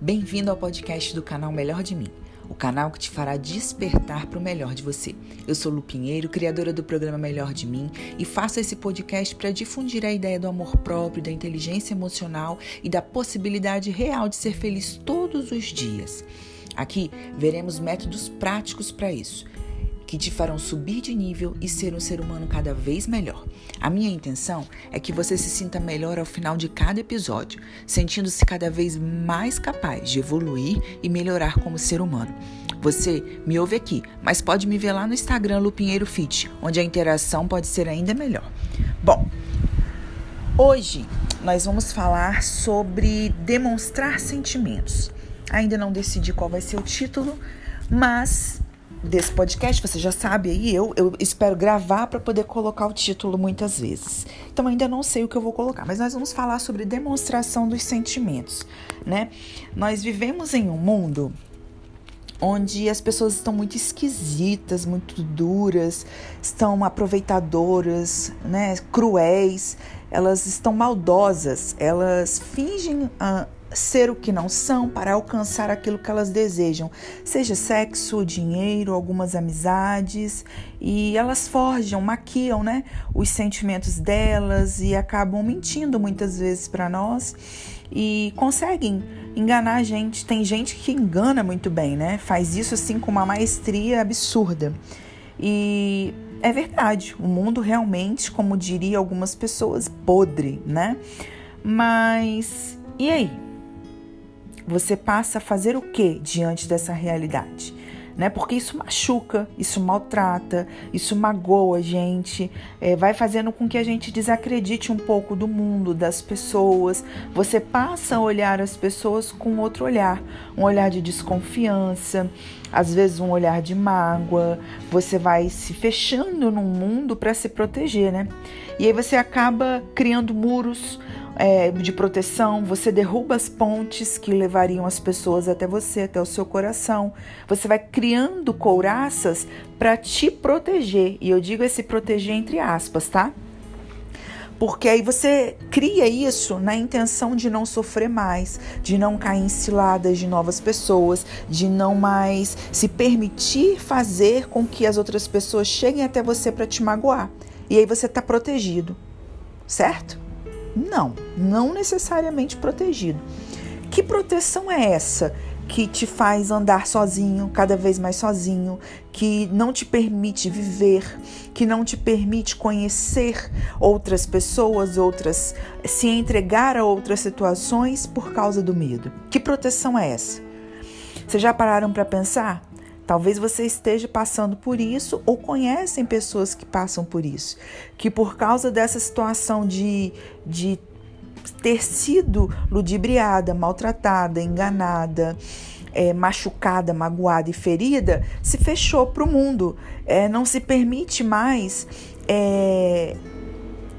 Bem-vindo ao podcast do canal Melhor de Mim, o canal que te fará despertar para o melhor de você. Eu sou Lu Pinheiro, criadora do programa Melhor de Mim, e faço esse podcast para difundir a ideia do amor próprio, da inteligência emocional e da possibilidade real de ser feliz todos os dias. Aqui veremos métodos práticos para isso que te farão subir de nível e ser um ser humano cada vez melhor. A minha intenção é que você se sinta melhor ao final de cada episódio, sentindo-se cada vez mais capaz de evoluir e melhorar como ser humano. Você me ouve aqui, mas pode me ver lá no Instagram Lupinheiro Fit, onde a interação pode ser ainda melhor. Bom, hoje nós vamos falar sobre demonstrar sentimentos. Ainda não decidi qual vai ser o título, mas desse podcast, você já sabe aí, eu, eu espero gravar para poder colocar o título muitas vezes. Então ainda não sei o que eu vou colocar, mas nós vamos falar sobre demonstração dos sentimentos, né? Nós vivemos em um mundo onde as pessoas estão muito esquisitas, muito duras, estão aproveitadoras, né, cruéis, elas estão maldosas, elas fingem uh, ser o que não são para alcançar aquilo que elas desejam, seja sexo, dinheiro, algumas amizades, e elas forjam, maquiam, né, os sentimentos delas e acabam mentindo muitas vezes para nós e conseguem enganar a gente. Tem gente que engana muito bem, né? Faz isso assim com uma maestria absurda. E é verdade, o mundo realmente, como diria algumas pessoas, podre, né? Mas e aí? Você passa a fazer o que diante dessa realidade? Né? Porque isso machuca, isso maltrata, isso magoa a gente, é, vai fazendo com que a gente desacredite um pouco do mundo, das pessoas. Você passa a olhar as pessoas com outro olhar, um olhar de desconfiança, às vezes um olhar de mágoa. Você vai se fechando num mundo para se proteger, né? E aí você acaba criando muros é, de proteção, você derruba as pontes que levariam as pessoas até você, até o seu coração. Você vai criando couraças para te proteger. E eu digo esse proteger entre aspas, tá? Porque aí você cria isso na intenção de não sofrer mais, de não cair em ciladas de novas pessoas, de não mais se permitir fazer com que as outras pessoas cheguem até você para te magoar. E aí você está protegido, certo? Não, não necessariamente protegido. Que proteção é essa que te faz andar sozinho, cada vez mais sozinho, que não te permite viver, que não te permite conhecer outras pessoas, outras se entregar a outras situações por causa do medo? Que proteção é essa? Vocês já pararam para pensar? Talvez você esteja passando por isso ou conhecem pessoas que passam por isso, que por causa dessa situação de, de ter sido ludibriada, maltratada, enganada, é, machucada, magoada e ferida, se fechou para o mundo, é, não se permite mais é,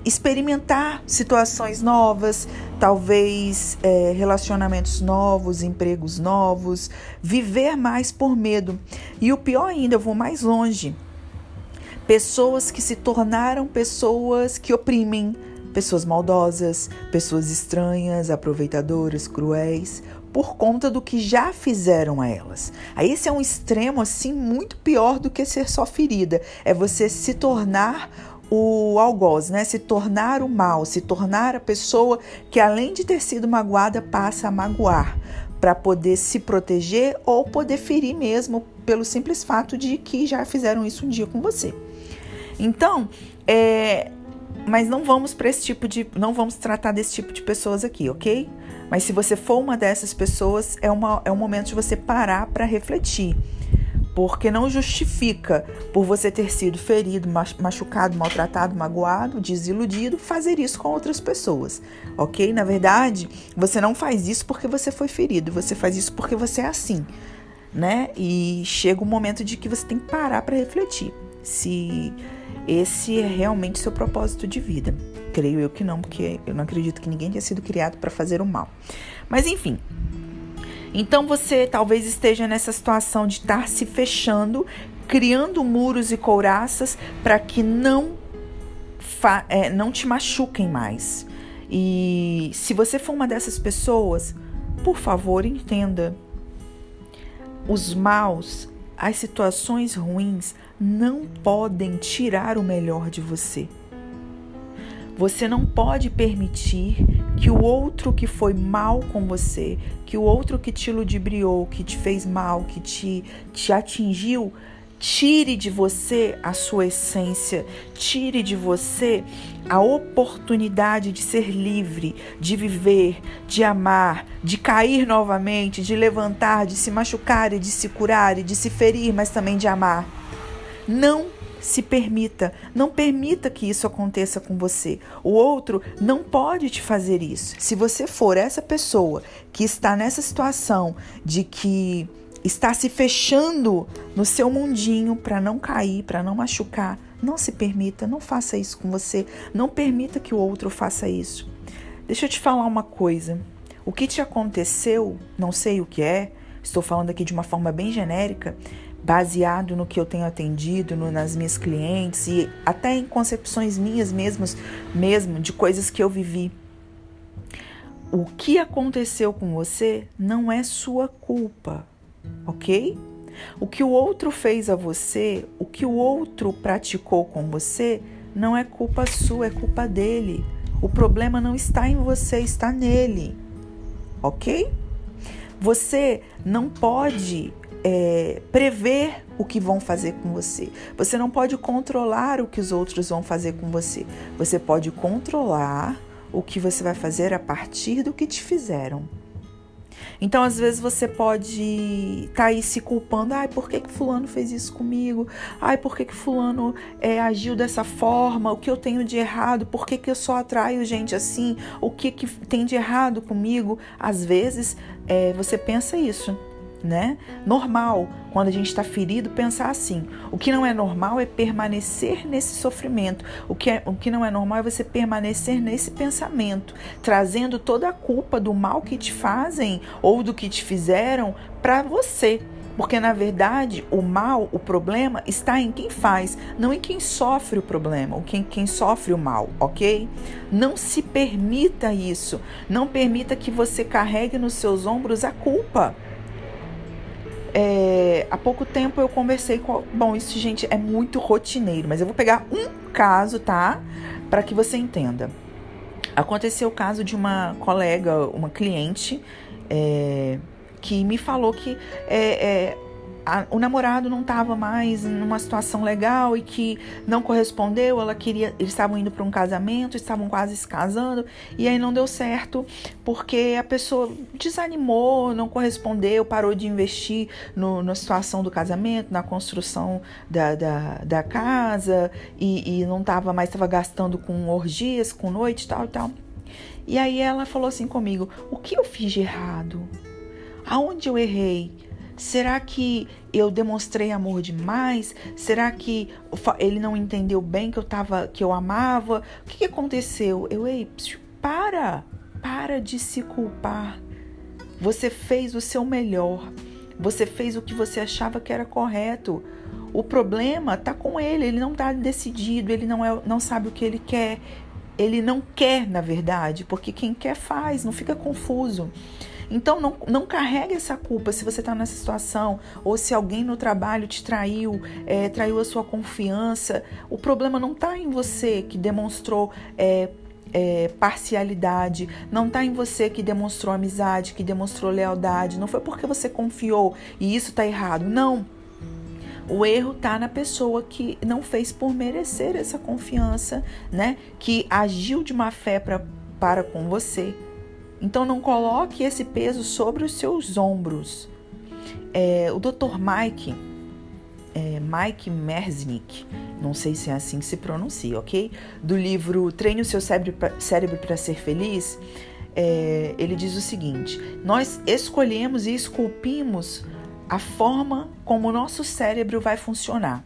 experimentar situações novas, talvez é, relacionamentos novos, empregos novos, viver mais por medo. E o pior ainda, eu vou mais longe. Pessoas que se tornaram pessoas que oprimem, pessoas maldosas, pessoas estranhas, aproveitadoras, cruéis, por conta do que já fizeram a elas. Aí esse é um extremo assim muito pior do que ser só ferida, é você se tornar o algoz, né? Se tornar o mal, se tornar a pessoa que além de ter sido magoada passa a magoar para poder se proteger ou poder ferir mesmo pelo simples fato de que já fizeram isso um dia com você. Então, é, mas não vamos para esse tipo de, não vamos tratar desse tipo de pessoas aqui, ok? Mas se você for uma dessas pessoas, é, uma, é um momento de você parar para refletir porque não justifica por você ter sido ferido, machucado, maltratado, magoado, desiludido, fazer isso com outras pessoas, ok? Na verdade, você não faz isso porque você foi ferido, você faz isso porque você é assim, né? E chega um momento de que você tem que parar para refletir se esse é realmente seu propósito de vida. Creio eu que não, porque eu não acredito que ninguém tenha sido criado para fazer o mal. Mas enfim, então você talvez esteja nessa situação de estar se fechando, criando muros e couraças para que não, é, não te machuquem mais. E se você for uma dessas pessoas, por favor, entenda. Os maus, as situações ruins não podem tirar o melhor de você. Você não pode permitir que o outro que foi mal com você, que o outro que te ludibriou, que te fez mal, que te, te atingiu, Tire de você a sua essência, tire de você a oportunidade de ser livre, de viver, de amar, de cair novamente, de levantar, de se machucar e de se curar e de se ferir, mas também de amar. Não se permita, não permita que isso aconteça com você. O outro não pode te fazer isso. Se você for essa pessoa que está nessa situação de que está se fechando no seu mundinho para não cair, para não machucar. Não se permita, não faça isso com você. Não permita que o outro faça isso. Deixa eu te falar uma coisa. O que te aconteceu, não sei o que é, estou falando aqui de uma forma bem genérica, baseado no que eu tenho atendido, no, nas minhas clientes e até em concepções minhas mesmas, mesmo de coisas que eu vivi. O que aconteceu com você não é sua culpa ok? O que o outro fez a você, o que o outro praticou com você, não é culpa sua, é culpa dele. O problema não está em você, está nele, ok? Você não pode é, prever o que vão fazer com você. Você não pode controlar o que os outros vão fazer com você. Você pode controlar o que você vai fazer a partir do que te fizeram. Então, às vezes, você pode estar tá aí se culpando. Ai, por que, que fulano fez isso comigo? Ai, por que, que fulano é, agiu dessa forma? O que eu tenho de errado? Por que, que eu só atraio gente assim? O que, que tem de errado comigo? Às vezes, é, você pensa isso né? Normal, quando a gente está ferido, pensar assim. O que não é normal é permanecer nesse sofrimento. O que, é, o que não é normal é você permanecer nesse pensamento, trazendo toda a culpa do mal que te fazem ou do que te fizeram para você. Porque na verdade o mal, o problema está em quem faz, não em quem sofre o problema, ou quem, quem sofre o mal, ok? Não se permita isso. Não permita que você carregue nos seus ombros a culpa. É, há pouco tempo eu conversei com. Bom, isso, gente, é muito rotineiro, mas eu vou pegar um caso, tá? Para que você entenda. Aconteceu o caso de uma colega, uma cliente, é, que me falou que é, é a, o namorado não estava mais numa situação legal e que não correspondeu, ela queria, eles estavam indo para um casamento, estavam quase se casando e aí não deu certo porque a pessoa desanimou, não correspondeu, parou de investir no, na situação do casamento, na construção da, da, da casa e, e não estava mais, estava gastando com orgias, com noite, tal e tal. E aí ela falou assim comigo: o que eu fiz de errado? Aonde eu errei? Será que eu demonstrei amor demais? Será que ele não entendeu bem que eu tava, que eu amava? O que, que aconteceu? Eu, ei, para, para de se culpar. Você fez o seu melhor. Você fez o que você achava que era correto. O problema tá com ele, ele não tá decidido, ele não, é, não sabe o que ele quer. Ele não quer, na verdade, porque quem quer faz, não fica confuso. Então não, não carregue essa culpa se você está nessa situação ou se alguém no trabalho te traiu, é, traiu a sua confiança. O problema não está em você que demonstrou é, é, parcialidade, não está em você que demonstrou amizade, que demonstrou lealdade. Não foi porque você confiou e isso está errado. Não. O erro está na pessoa que não fez por merecer essa confiança, né? Que agiu de má fé pra, para com você. Então não coloque esse peso sobre os seus ombros. É, o Dr. Mike, é, Mike Merznick, não sei se é assim que se pronuncia, ok? Do livro Treine o seu cérebro para ser feliz, é, ele diz o seguinte: nós escolhemos e esculpimos a forma como o nosso cérebro vai funcionar.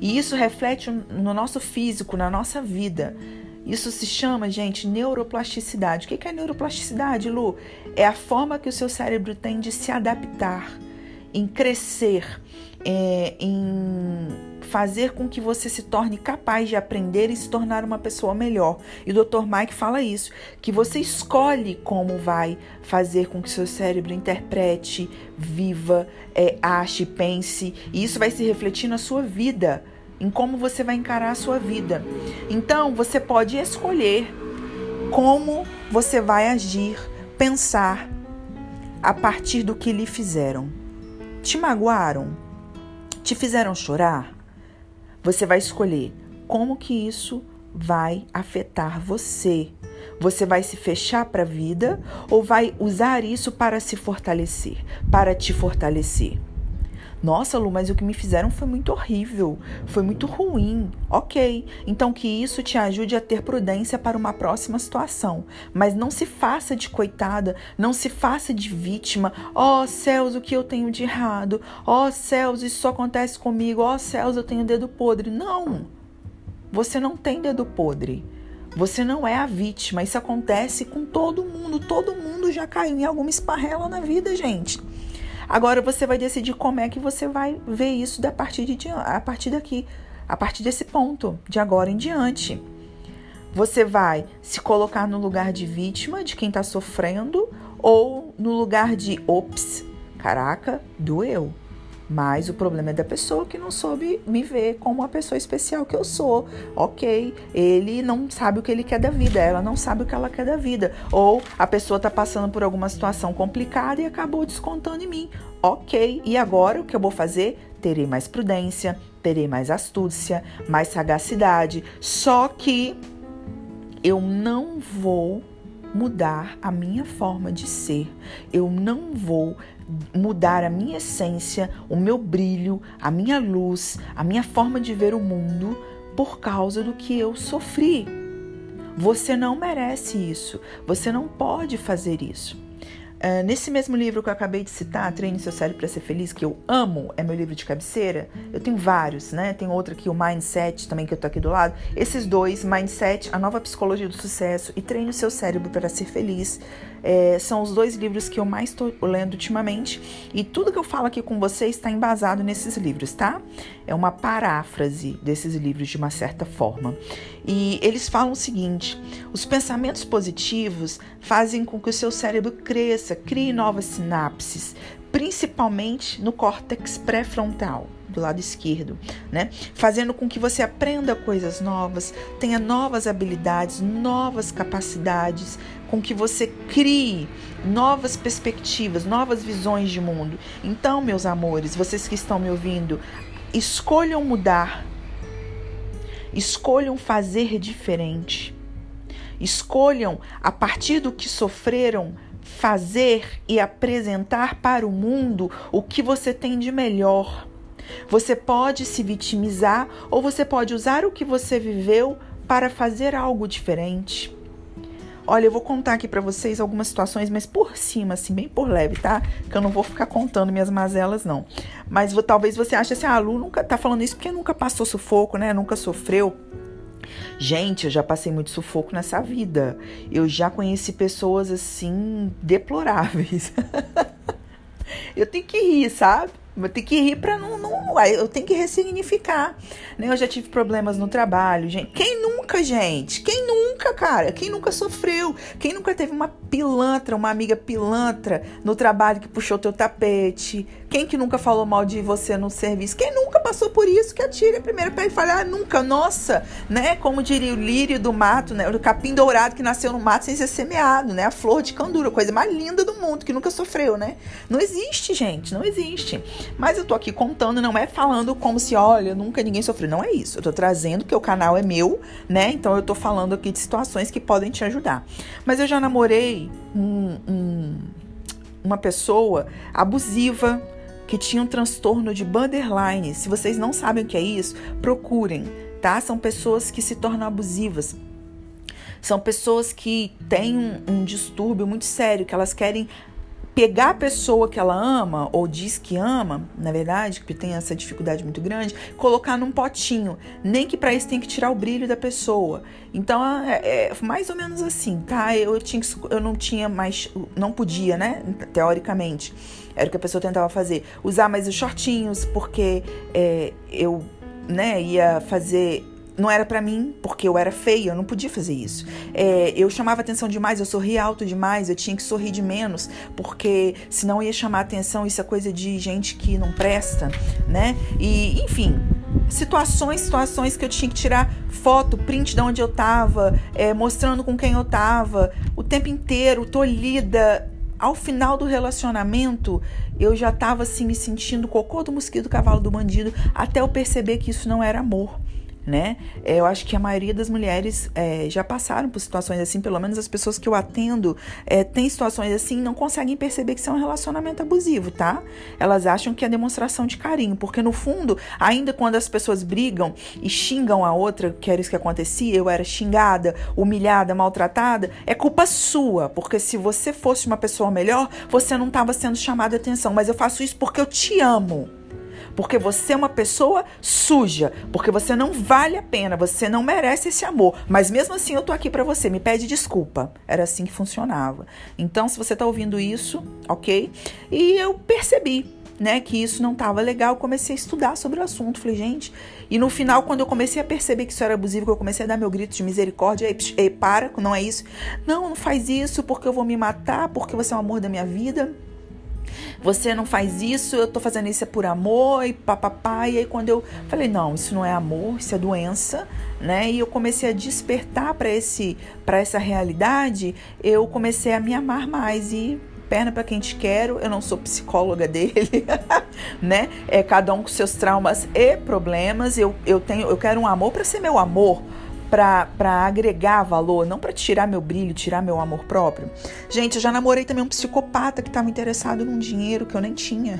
E isso reflete no nosso físico, na nossa vida. Isso se chama, gente, neuroplasticidade. O que é neuroplasticidade, Lu? É a forma que o seu cérebro tem de se adaptar, em crescer, é, em fazer com que você se torne capaz de aprender e se tornar uma pessoa melhor. E o Dr. Mike fala isso, que você escolhe como vai fazer com que seu cérebro interprete, viva, é, ache, pense, e isso vai se refletir na sua vida, em como você vai encarar a sua vida. Então, você pode escolher como você vai agir, pensar a partir do que lhe fizeram. Te magoaram? Te fizeram chorar? Você vai escolher como que isso vai afetar você. Você vai se fechar para a vida ou vai usar isso para se fortalecer, para te fortalecer? Nossa, Lu, mas o que me fizeram foi muito horrível, foi muito ruim. Ok, então que isso te ajude a ter prudência para uma próxima situação. Mas não se faça de coitada, não se faça de vítima. Ó oh, céus, o que eu tenho de errado? Ó oh, céus, isso só acontece comigo. Ó oh, céus, eu tenho dedo podre. Não, você não tem dedo podre. Você não é a vítima. Isso acontece com todo mundo. Todo mundo já caiu em alguma esparrela na vida, gente. Agora você vai decidir como é que você vai ver isso da partir de a partir daqui, a partir desse ponto, de agora em diante. Você vai se colocar no lugar de vítima de quem está sofrendo ou no lugar de ops, caraca, doeu. Mas o problema é da pessoa que não soube me ver como a pessoa especial que eu sou. Ok, ele não sabe o que ele quer da vida, ela não sabe o que ela quer da vida. Ou a pessoa está passando por alguma situação complicada e acabou descontando em mim. Ok, e agora o que eu vou fazer? Terei mais prudência, terei mais astúcia, mais sagacidade. Só que eu não vou mudar a minha forma de ser. Eu não vou mudar a minha essência, o meu brilho, a minha luz, a minha forma de ver o mundo por causa do que eu sofri. Você não merece isso. Você não pode fazer isso. Uh, nesse mesmo livro que eu acabei de citar, Treine Seu Cérebro para Ser Feliz, que eu amo, é meu livro de cabeceira. Eu tenho vários, né? Tem outro aqui, o Mindset, também que eu tô aqui do lado. Esses dois, Mindset, A Nova Psicologia do Sucesso e Treine Seu Cérebro para Ser Feliz, é, são os dois livros que eu mais estou lendo ultimamente. E tudo que eu falo aqui com vocês está embasado nesses livros, tá? É uma paráfrase desses livros de uma certa forma. E eles falam o seguinte: os pensamentos positivos fazem com que o seu cérebro cresça, crie novas sinapses, principalmente no córtex pré-frontal do lado esquerdo, né? Fazendo com que você aprenda coisas novas, tenha novas habilidades, novas capacidades, com que você crie novas perspectivas, novas visões de mundo. Então, meus amores, vocês que estão me ouvindo, escolham mudar. Escolham fazer diferente. Escolham, a partir do que sofreram, fazer e apresentar para o mundo o que você tem de melhor. Você pode se vitimizar ou você pode usar o que você viveu para fazer algo diferente. Olha, eu vou contar aqui para vocês algumas situações, mas por cima, assim, bem por leve, tá? Que eu não vou ficar contando minhas mazelas, não. Mas vou, talvez você ache assim, ah, a Lu nunca tá falando isso porque nunca passou sufoco, né? Nunca sofreu. Gente, eu já passei muito sufoco nessa vida. Eu já conheci pessoas assim deploráveis. eu tenho que rir, sabe? Eu tenho que rir para não, não. Eu tenho que ressignificar. Né? Eu já tive problemas no trabalho, gente. Quem nunca, gente? Quem nunca, cara? Quem nunca sofreu? Quem nunca teve uma pilantra, uma amiga pilantra no trabalho que puxou teu tapete? Quem que nunca falou mal de você no serviço? Quem nunca passou por isso? Que atire a primeira pé e fale, ah, nunca, nossa, né? Como diria o lírio do mato, né? O capim dourado que nasceu no mato sem ser semeado, né? A flor de candura, coisa mais linda do mundo, que nunca sofreu, né? Não existe, gente, não existe. Mas eu tô aqui contando, não é falando como se, olha, nunca ninguém sofreu. Não é isso. Eu tô trazendo que o canal é meu, né? Então eu tô falando aqui de situações que podem te ajudar. Mas eu já namorei um, um, uma pessoa abusiva que tinha um transtorno de borderline. Se vocês não sabem o que é isso, procurem, tá? São pessoas que se tornam abusivas. São pessoas que têm um, um distúrbio muito sério, que elas querem pegar a pessoa que ela ama, ou diz que ama, na verdade, que tem essa dificuldade muito grande, colocar num potinho. Nem que para isso tem que tirar o brilho da pessoa. Então, é, é mais ou menos assim, tá? Eu, tinha, eu não tinha mais, não podia, né? Teoricamente. Era o que a pessoa tentava fazer. Usar mais os shortinhos, porque é, eu né, ia fazer não era para mim, porque eu era feia, eu não podia fazer isso. É, eu chamava atenção demais, eu sorria alto demais, eu tinha que sorrir de menos, porque senão ia chamar atenção, isso é coisa de gente que não presta, né? E, enfim, situações, situações que eu tinha que tirar foto, print de onde eu tava, é, mostrando com quem eu tava, o tempo inteiro, tolhida, ao final do relacionamento, eu já estava assim me sentindo cocô do mosquito, cavalo do bandido, até eu perceber que isso não era amor né? É, eu acho que a maioria das mulheres é, já passaram por situações assim, pelo menos as pessoas que eu atendo é, têm situações assim não conseguem perceber que isso é um relacionamento abusivo, tá? Elas acham que é demonstração de carinho, porque no fundo, ainda quando as pessoas brigam e xingam a outra, que era isso que acontecia, eu era xingada, humilhada, maltratada, é culpa sua, porque se você fosse uma pessoa melhor, você não estava sendo chamada atenção, mas eu faço isso porque eu te amo porque você é uma pessoa suja, porque você não vale a pena, você não merece esse amor. Mas mesmo assim eu tô aqui para você, me pede desculpa. Era assim que funcionava. Então, se você tá ouvindo isso, ok? E eu percebi. Né, que isso não estava legal, comecei a estudar sobre o assunto. Falei, gente, e no final, quando eu comecei a perceber que isso era abusivo, que eu comecei a dar meu grito de misericórdia, ei, ei, para, não é isso. Não, não faz isso porque eu vou me matar, porque você é o amor da minha vida você não faz isso, eu tô fazendo isso é por amor e papapá. E aí quando eu falei, não, isso não é amor, isso é doença, né? E eu comecei a despertar para esse para essa realidade, eu comecei a me amar mais e perna para quem te quero, eu não sou psicóloga dele, né? É cada um com seus traumas e problemas. Eu, eu tenho, eu quero um amor para ser meu amor, para agregar valor, não para tirar meu brilho, tirar meu amor próprio. Gente, eu já namorei também um psicopata que estava interessado num dinheiro que eu nem tinha.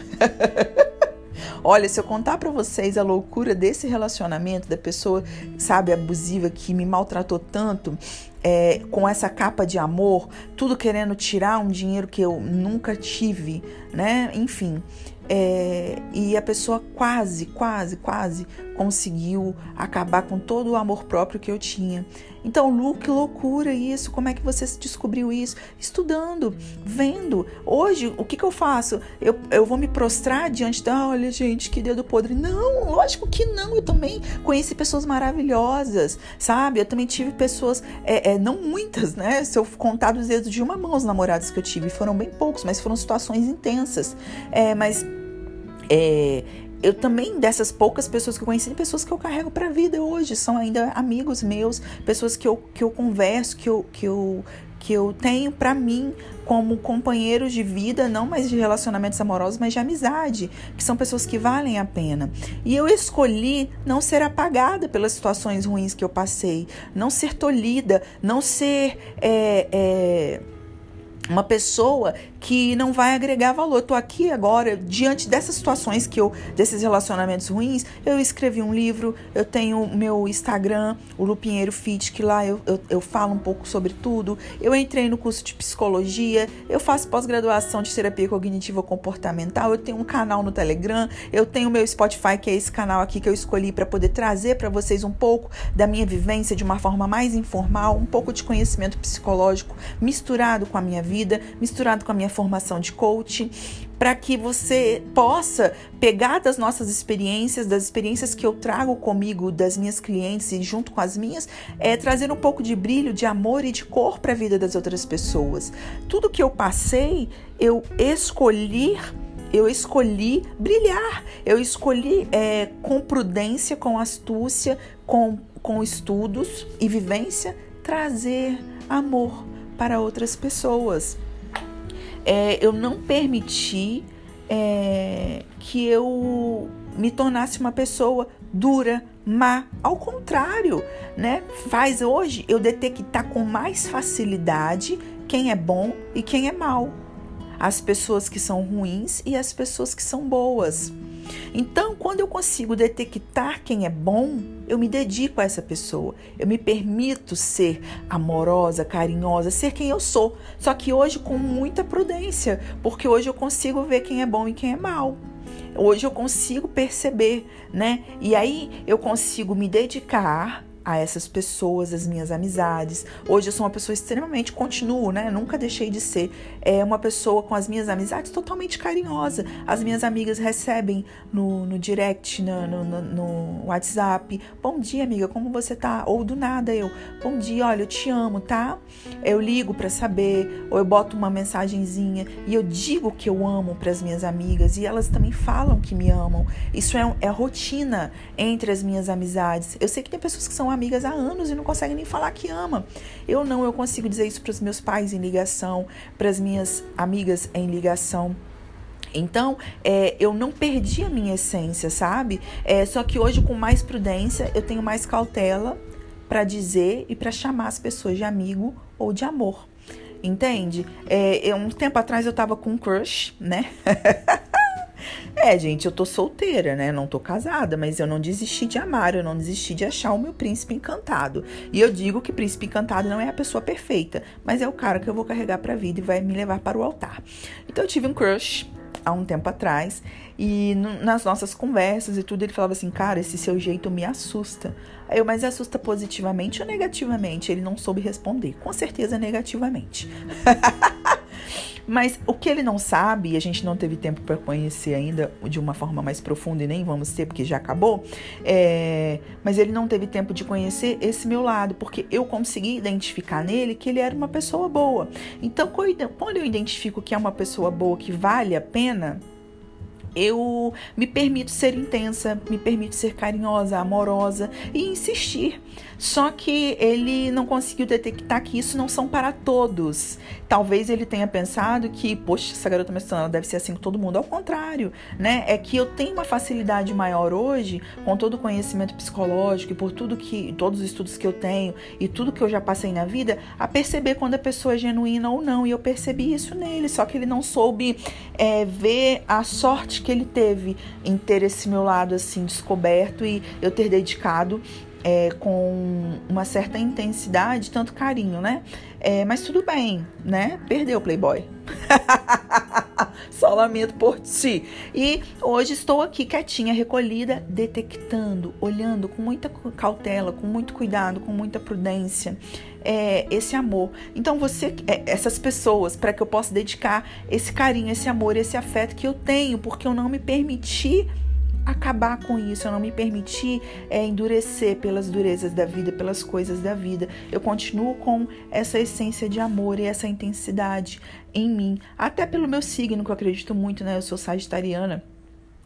Olha, se eu contar para vocês a loucura desse relacionamento, da pessoa, sabe, abusiva que me maltratou tanto, é, com essa capa de amor, tudo querendo tirar um dinheiro que eu nunca tive, né? Enfim. É, e a pessoa quase, quase, quase conseguiu acabar com todo o amor próprio que eu tinha. Então, Lu, que loucura isso! Como é que você descobriu isso? Estudando, vendo. Hoje, o que, que eu faço? Eu, eu vou me prostrar diante da. Olha, gente, que dedo podre. Não, lógico que não. Eu também conheci pessoas maravilhosas, sabe? Eu também tive pessoas, é, é, não muitas, né? Se eu contar dos dedos de uma mão os namorados que eu tive, foram bem poucos, mas foram situações intensas. É, mas é, eu também, dessas poucas pessoas que eu conheci, pessoas que eu carrego para a vida hoje, são ainda amigos meus, pessoas que eu, que eu converso, que eu, que eu, que eu tenho para mim como companheiros de vida, não mais de relacionamentos amorosos, mas de amizade, que são pessoas que valem a pena. E eu escolhi não ser apagada pelas situações ruins que eu passei, não ser tolhida, não ser. É, é, uma pessoa que não vai agregar valor. Tô aqui agora, diante dessas situações que eu, desses relacionamentos ruins, eu escrevi um livro, eu tenho meu Instagram, o Lupinheiro Fit, que lá eu, eu, eu falo um pouco sobre tudo. Eu entrei no curso de psicologia, eu faço pós-graduação de terapia cognitiva comportamental, eu tenho um canal no Telegram, eu tenho meu Spotify, que é esse canal aqui que eu escolhi para poder trazer para vocês um pouco da minha vivência de uma forma mais informal, um pouco de conhecimento psicológico misturado com a minha vida, misturado com a minha formação de coach, para que você possa pegar das nossas experiências, das experiências que eu trago comigo, das minhas clientes e junto com as minhas, é trazer um pouco de brilho, de amor e de cor para a vida das outras pessoas. Tudo que eu passei, eu escolhi eu escolhi brilhar, eu escolhi é, com prudência, com astúcia, com, com estudos e vivência, trazer amor para outras pessoas é, eu não permiti é, que eu me tornasse uma pessoa dura, má. Ao contrário, né? Faz hoje eu detectar com mais facilidade quem é bom e quem é mal. As pessoas que são ruins e as pessoas que são boas. Então, quando eu consigo detectar quem é bom, eu me dedico a essa pessoa. Eu me permito ser amorosa, carinhosa, ser quem eu sou. Só que hoje com muita prudência, porque hoje eu consigo ver quem é bom e quem é mal. Hoje eu consigo perceber, né? E aí eu consigo me dedicar a essas pessoas, as minhas amizades. Hoje eu sou uma pessoa extremamente, continuo, né? Nunca deixei de ser é, uma pessoa com as minhas amizades totalmente carinhosa. As minhas amigas recebem no, no direct, no, no, no, WhatsApp: Bom dia, amiga, como você tá? Ou do nada eu: Bom dia, olha, eu te amo, tá? Eu ligo para saber, ou eu boto uma mensagenzinha e eu digo que eu amo para as minhas amigas e elas também falam que me amam. Isso é, é rotina entre as minhas amizades. Eu sei que tem pessoas que são amigas há anos e não conseguem nem falar que ama. Eu não, eu consigo dizer isso para os meus pais em ligação, para as minhas amigas em ligação. Então, é, eu não perdi a minha essência, sabe? É, só que hoje, com mais prudência, eu tenho mais cautela para dizer e para chamar as pessoas de amigo ou de amor. Entende? É, um tempo atrás eu tava com um crush, né? É, gente, eu tô solteira, né? Não tô casada, mas eu não desisti de amar, eu não desisti de achar o meu príncipe encantado. E eu digo que príncipe encantado não é a pessoa perfeita, mas é o cara que eu vou carregar pra vida e vai me levar para o altar. Então eu tive um crush há um tempo atrás e nas nossas conversas e tudo ele falava assim, cara, esse seu jeito me assusta. Aí eu, mas assusta positivamente ou negativamente? Ele não soube responder. Com certeza negativamente. Mas o que ele não sabe, e a gente não teve tempo para conhecer ainda de uma forma mais profunda, e nem vamos ter, porque já acabou, é, mas ele não teve tempo de conhecer esse meu lado, porque eu consegui identificar nele que ele era uma pessoa boa. Então, quando eu identifico que é uma pessoa boa, que vale a pena, eu me permito ser intensa, me permito ser carinhosa, amorosa e insistir. Só que ele não conseguiu detectar que isso não são para todos. Talvez ele tenha pensado que, poxa, essa garota menstruando deve ser assim com todo mundo. Ao contrário, né? É que eu tenho uma facilidade maior hoje, com todo o conhecimento psicológico e por tudo que, todos os estudos que eu tenho e tudo que eu já passei na vida, a perceber quando a pessoa é genuína ou não. E eu percebi isso nele, só que ele não soube é, ver a sorte que ele teve em ter esse meu lado assim descoberto e eu ter dedicado é, com uma certa intensidade, tanto carinho, né? É, mas tudo bem, né? Perdeu o Playboy. Só lamento por ti. E hoje estou aqui quietinha, recolhida, detectando, olhando com muita cautela, com muito cuidado, com muita prudência. É, esse amor. Então você, é, essas pessoas, para que eu possa dedicar esse carinho, esse amor, esse afeto que eu tenho, porque eu não me permiti acabar com isso, eu não me permitir é, endurecer pelas durezas da vida, pelas coisas da vida. Eu continuo com essa essência de amor e essa intensidade em mim, até pelo meu signo, que eu acredito muito, né? Eu sou sagitariana.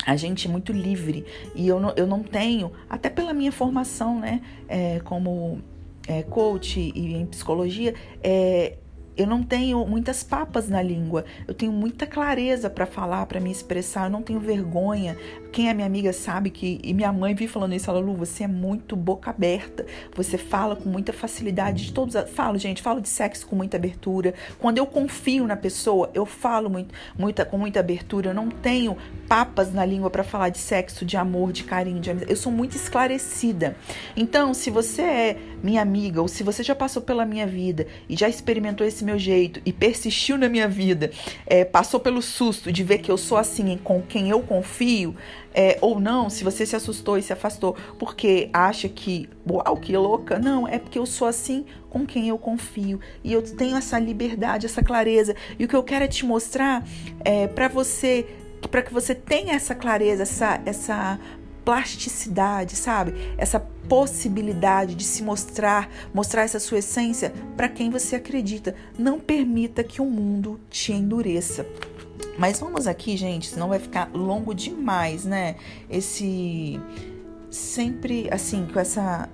A gente é muito livre e eu não, eu não tenho, até pela minha formação, né, é, como é, coach e em psicologia, é, eu não tenho muitas papas na língua, eu tenho muita clareza para falar, para me expressar, eu não tenho vergonha. Quem é minha amiga sabe que, e minha mãe vive falando isso, ela, Lu, você é muito boca aberta, você fala com muita facilidade de todos. Falo, gente, falo de sexo com muita abertura. Quando eu confio na pessoa, eu falo muito, muita, com muita abertura, eu não tenho papas na língua para falar de sexo, de amor, de carinho, de amizade. Eu sou muito esclarecida. Então, se você é minha amiga, ou se você já passou pela minha vida e já experimentou esse meu jeito e persistiu na minha vida, é, passou pelo susto de ver que eu sou assim com quem eu confio, é, ou não, se você se assustou e se afastou porque acha que, uau, que louca, não, é porque eu sou assim com quem eu confio e eu tenho essa liberdade, essa clareza. E o que eu quero é te mostrar é, para você para que você tenha essa clareza, essa, essa plasticidade, sabe? Essa possibilidade de se mostrar, mostrar essa sua essência para quem você acredita. Não permita que o mundo te endureça. Mas vamos aqui, gente, senão vai ficar longo demais, né? Esse sempre assim, com essa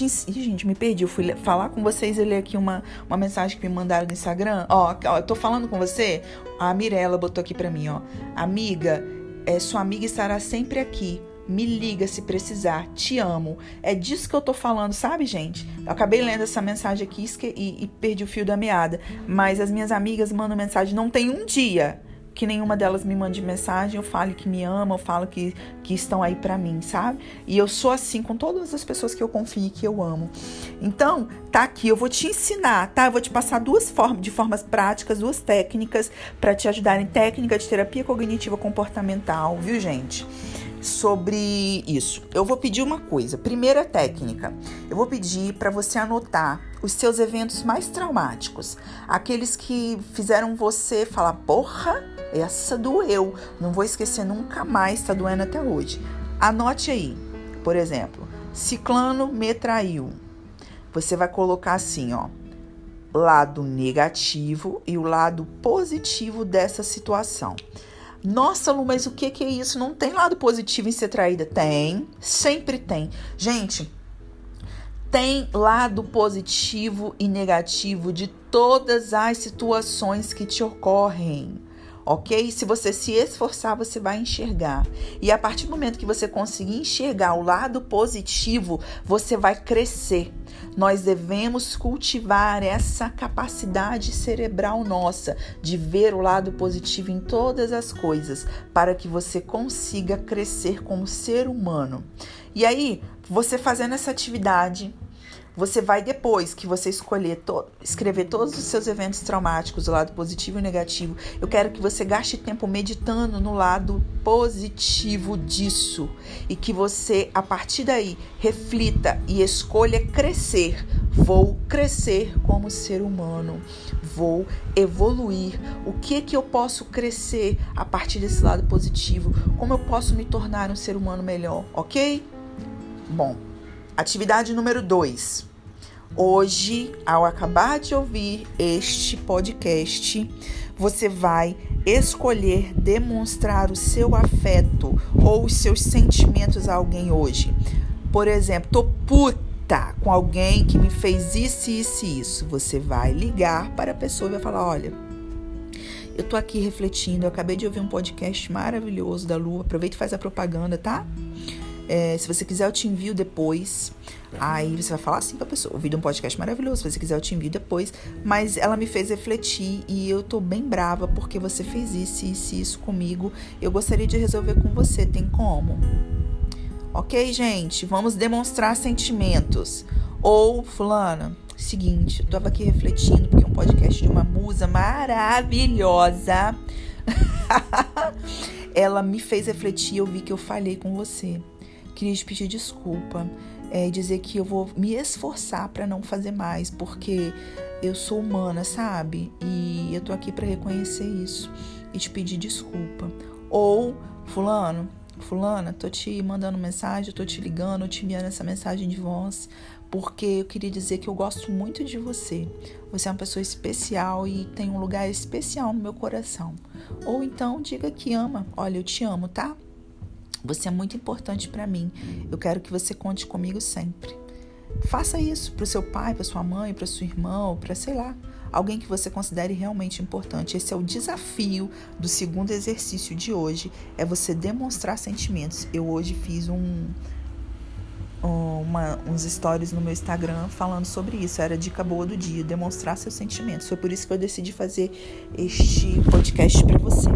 Ih, gente, me perdi. Eu fui falar com vocês e ler aqui uma, uma mensagem que me mandaram no Instagram. Ó, ó, eu tô falando com você. A Mirella botou aqui pra mim, ó. Amiga, é, sua amiga estará sempre aqui me liga se precisar. Te amo. É disso que eu tô falando, sabe, gente? Eu acabei lendo essa mensagem aqui e, e perdi o fio da meada. Mas as minhas amigas mandam mensagem. Não tem um dia que nenhuma delas me mande mensagem, eu fale que me ama, eu falo que, que estão aí para mim, sabe? E eu sou assim com todas as pessoas que eu confio e que eu amo. Então, tá aqui, eu vou te ensinar, tá? Eu vou te passar duas formas, de formas práticas, duas técnicas para te ajudarem técnica de terapia cognitiva comportamental, viu, gente? Sobre isso. Eu vou pedir uma coisa. Primeira técnica. Eu vou pedir para você anotar os seus eventos mais traumáticos, aqueles que fizeram você falar: "Porra, essa doeu. Não vou esquecer nunca mais, tá doendo até hoje". Anote aí. Por exemplo, ciclano me traiu. Você vai colocar assim, ó, lado negativo e o lado positivo dessa situação. Nossa, Lu, mas o que, que é isso? Não tem lado positivo em ser traída? Tem, sempre tem. Gente, tem lado positivo e negativo de todas as situações que te ocorrem ok? Se você se esforçar, você vai enxergar. E a partir do momento que você conseguir enxergar o lado positivo, você vai crescer. Nós devemos cultivar essa capacidade cerebral nossa de ver o lado positivo em todas as coisas, para que você consiga crescer como ser humano. E aí, você fazendo essa atividade, você vai, depois que você escolher to escrever todos os seus eventos traumáticos, o lado positivo e negativo, eu quero que você gaste tempo meditando no lado positivo disso e que você, a partir daí, reflita e escolha crescer. Vou crescer como ser humano, vou evoluir. O que que eu posso crescer a partir desse lado positivo? Como eu posso me tornar um ser humano melhor, ok? Bom, Atividade número 2. Hoje, ao acabar de ouvir este podcast, você vai escolher demonstrar o seu afeto ou os seus sentimentos a alguém hoje. Por exemplo, tô puta com alguém que me fez isso, isso e isso. Você vai ligar para a pessoa e vai falar: olha. Eu tô aqui refletindo, eu acabei de ouvir um podcast maravilhoso da Lua. Aproveita e faz a propaganda, tá? É, se você quiser, eu te envio depois. Aí você vai falar assim pra pessoa: ouvi um podcast maravilhoso. Se você quiser, eu te envio depois. Mas ela me fez refletir e eu tô bem brava porque você fez isso, isso, isso comigo. Eu gostaria de resolver com você. Tem como? Ok, gente? Vamos demonstrar sentimentos. Ou, Fulana, seguinte, eu tava aqui refletindo porque é um podcast de uma musa maravilhosa. ela me fez refletir, eu vi que eu falhei com você. Queria te pedir desculpa é, e dizer que eu vou me esforçar para não fazer mais, porque eu sou humana, sabe? E eu tô aqui para reconhecer isso e te pedir desculpa. Ou, fulano, fulana, tô te mandando mensagem, tô te ligando, te enviando essa mensagem de voz, porque eu queria dizer que eu gosto muito de você. Você é uma pessoa especial e tem um lugar especial no meu coração. Ou então diga que ama. Olha, eu te amo, tá? Você é muito importante para mim. Eu quero que você conte comigo sempre. Faça isso para o seu pai, para sua mãe, para sua irmã, para sei lá, alguém que você considere realmente importante. Esse é o desafio do segundo exercício de hoje, é você demonstrar sentimentos. Eu hoje fiz um uma, uns stories no meu Instagram falando sobre isso. Era dica boa do dia, demonstrar seus sentimentos. Foi por isso que eu decidi fazer este podcast para você.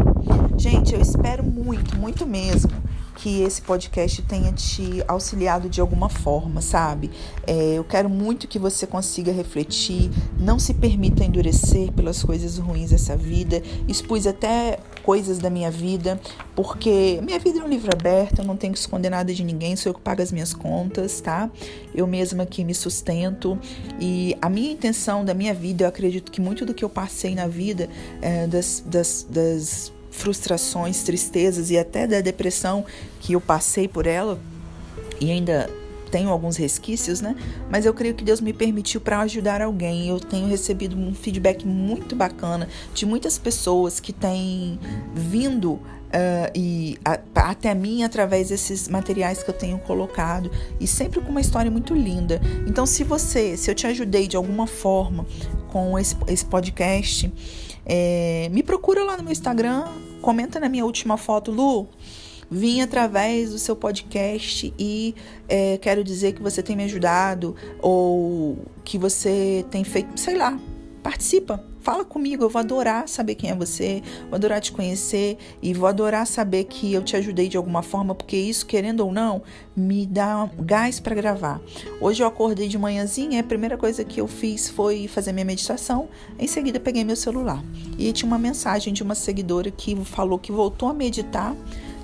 Gente, eu espero muito, muito mesmo que esse podcast tenha te auxiliado de alguma forma, sabe? É, eu quero muito que você consiga refletir, não se permita endurecer pelas coisas ruins dessa vida. Expus até coisas da minha vida, porque minha vida é um livro aberto, eu não tenho que esconder nada de ninguém, sou eu que pago as minhas contas, tá? Eu mesma que me sustento. E a minha intenção da minha vida, eu acredito que muito do que eu passei na vida, é, das, das, das frustrações, tristezas e até da depressão que eu passei por ela e ainda tenho alguns resquícios, né? Mas eu creio que Deus me permitiu para ajudar alguém. Eu tenho recebido um feedback muito bacana de muitas pessoas que têm vindo uh, e a, até mim através desses materiais que eu tenho colocado e sempre com uma história muito linda. Então, se você, se eu te ajudei de alguma forma com esse, esse podcast, é, me procura lá no meu Instagram, comenta na minha última foto, Lu. Vim através do seu podcast e é, quero dizer que você tem me ajudado ou que você tem feito, sei lá, participa, Fala comigo, eu vou adorar saber quem é você, vou adorar te conhecer e vou adorar saber que eu te ajudei de alguma forma, porque isso, querendo ou não, me dá gás para gravar. Hoje eu acordei de manhãzinha, a primeira coisa que eu fiz foi fazer minha meditação, em seguida peguei meu celular. E tinha uma mensagem de uma seguidora que falou que voltou a meditar,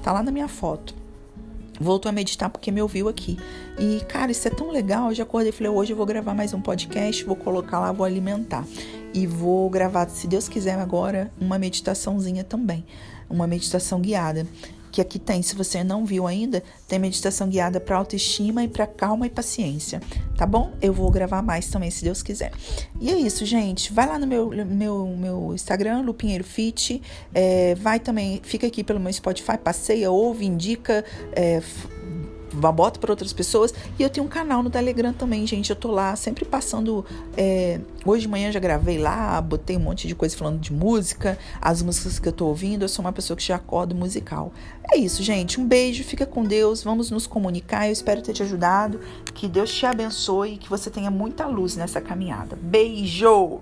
tá lá na minha foto. voltou a meditar porque me ouviu aqui. E, cara, isso é tão legal. Eu já acordei e falei: hoje eu vou gravar mais um podcast, vou colocar lá, vou alimentar. E vou gravar, se Deus quiser, agora, uma meditaçãozinha também. Uma meditação guiada que aqui tem, se você não viu ainda, tem meditação guiada para autoestima e para calma e paciência, tá bom? Eu vou gravar mais também, se Deus quiser. E é isso, gente. Vai lá no meu, meu, meu Instagram, Lupinheiro Fit. É, vai também, fica aqui pelo meu Spotify, passeia, ouve, indica. É, bota para outras pessoas. E eu tenho um canal no Telegram também, gente. Eu tô lá sempre passando. É, hoje de manhã já gravei lá, botei um monte de coisa falando de música, as músicas que eu tô ouvindo. Eu sou uma pessoa que já acorda musical. É isso, gente. Um beijo, fica com Deus. Vamos nos comunicar. Eu espero ter te ajudado. Que Deus te abençoe e que você tenha muita luz nessa caminhada. Beijo!